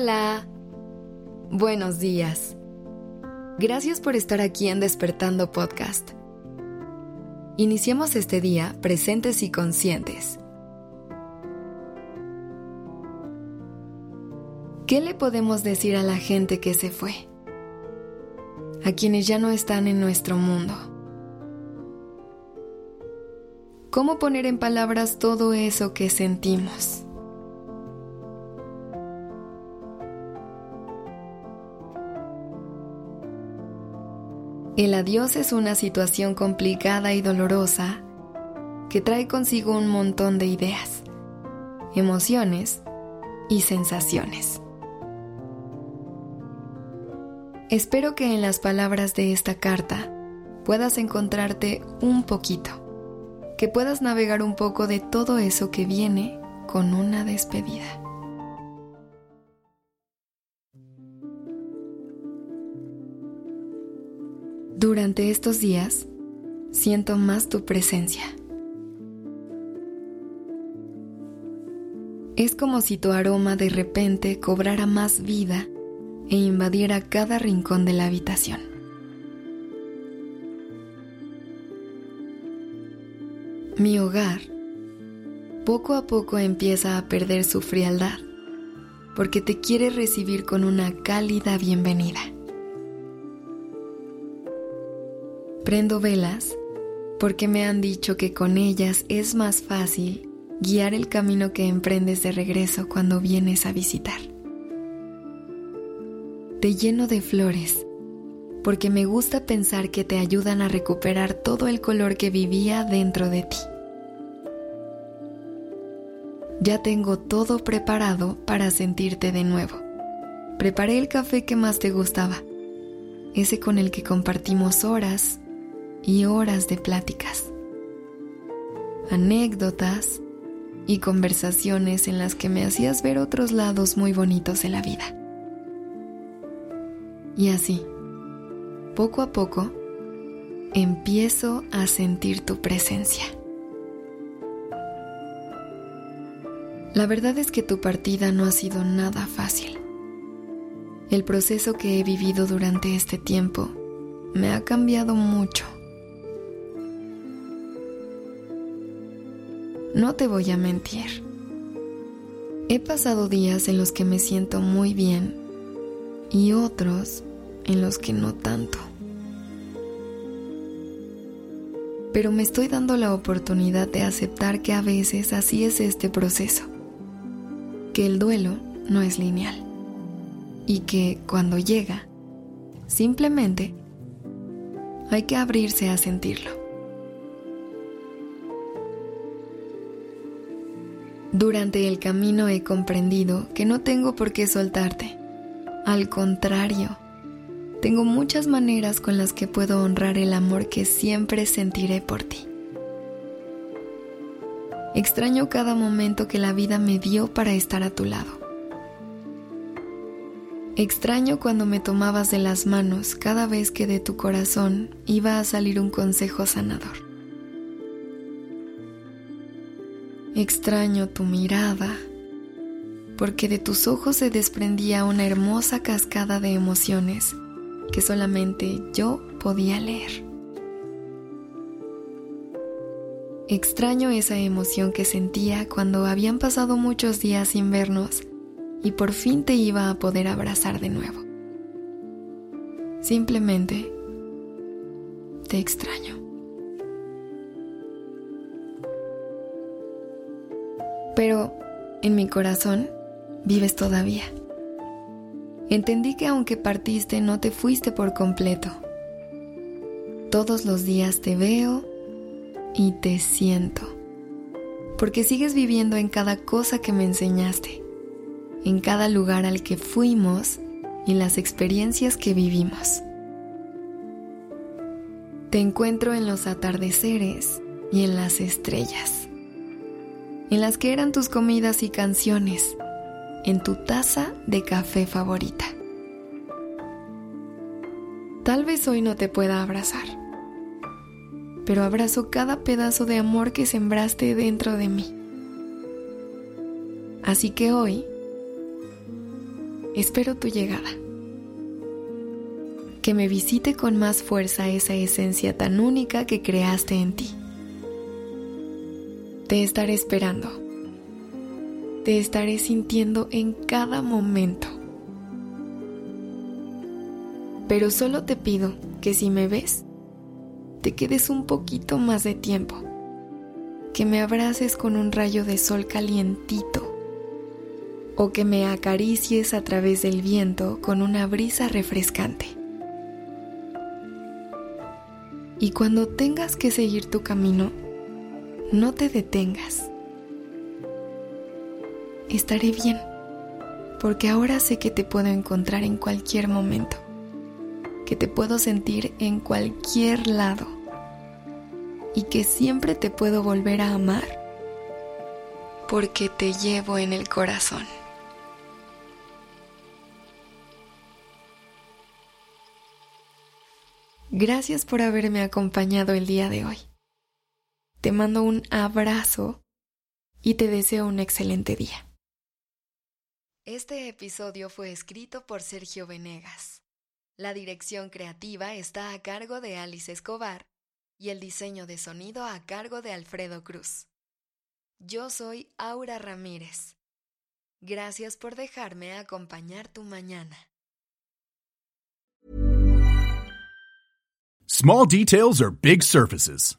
Hola. Buenos días. Gracias por estar aquí en Despertando Podcast. Iniciemos este día presentes y conscientes. ¿Qué le podemos decir a la gente que se fue? A quienes ya no están en nuestro mundo. ¿Cómo poner en palabras todo eso que sentimos? El adiós es una situación complicada y dolorosa que trae consigo un montón de ideas, emociones y sensaciones. Espero que en las palabras de esta carta puedas encontrarte un poquito, que puedas navegar un poco de todo eso que viene con una despedida. Durante estos días, siento más tu presencia. Es como si tu aroma de repente cobrara más vida e invadiera cada rincón de la habitación. Mi hogar poco a poco empieza a perder su frialdad porque te quiere recibir con una cálida bienvenida. Prendo velas porque me han dicho que con ellas es más fácil guiar el camino que emprendes de regreso cuando vienes a visitar. Te lleno de flores porque me gusta pensar que te ayudan a recuperar todo el color que vivía dentro de ti. Ya tengo todo preparado para sentirte de nuevo. Preparé el café que más te gustaba, ese con el que compartimos horas y horas de pláticas, anécdotas y conversaciones en las que me hacías ver otros lados muy bonitos de la vida. Y así, poco a poco, empiezo a sentir tu presencia. La verdad es que tu partida no ha sido nada fácil. El proceso que he vivido durante este tiempo me ha cambiado mucho. No te voy a mentir. He pasado días en los que me siento muy bien y otros en los que no tanto. Pero me estoy dando la oportunidad de aceptar que a veces así es este proceso, que el duelo no es lineal y que cuando llega, simplemente hay que abrirse a sentirlo. Durante el camino he comprendido que no tengo por qué soltarte. Al contrario, tengo muchas maneras con las que puedo honrar el amor que siempre sentiré por ti. Extraño cada momento que la vida me dio para estar a tu lado. Extraño cuando me tomabas de las manos cada vez que de tu corazón iba a salir un consejo sanador. Extraño tu mirada, porque de tus ojos se desprendía una hermosa cascada de emociones que solamente yo podía leer. Extraño esa emoción que sentía cuando habían pasado muchos días sin vernos y por fin te iba a poder abrazar de nuevo. Simplemente te extraño. Pero en mi corazón vives todavía. Entendí que aunque partiste no te fuiste por completo. Todos los días te veo y te siento. Porque sigues viviendo en cada cosa que me enseñaste, en cada lugar al que fuimos y las experiencias que vivimos. Te encuentro en los atardeceres y en las estrellas en las que eran tus comidas y canciones, en tu taza de café favorita. Tal vez hoy no te pueda abrazar, pero abrazo cada pedazo de amor que sembraste dentro de mí. Así que hoy espero tu llegada. Que me visite con más fuerza esa esencia tan única que creaste en ti. Te estaré esperando. Te estaré sintiendo en cada momento. Pero solo te pido que si me ves, te quedes un poquito más de tiempo. Que me abraces con un rayo de sol calientito. O que me acaricies a través del viento con una brisa refrescante. Y cuando tengas que seguir tu camino, no te detengas. Estaré bien, porque ahora sé que te puedo encontrar en cualquier momento que te puedo sentir en cualquier lado y que siempre te puedo volver a amar porque te llevo en el corazón. Gracias por haberme acompañado el día de hoy. Te mando un abrazo y te deseo un excelente día. Este episodio fue escrito por Sergio Venegas. La dirección creativa está a cargo de Alice Escobar y el diseño de sonido a cargo de Alfredo Cruz. Yo soy Aura Ramírez. Gracias por dejarme acompañar tu mañana. Small details are big surfaces.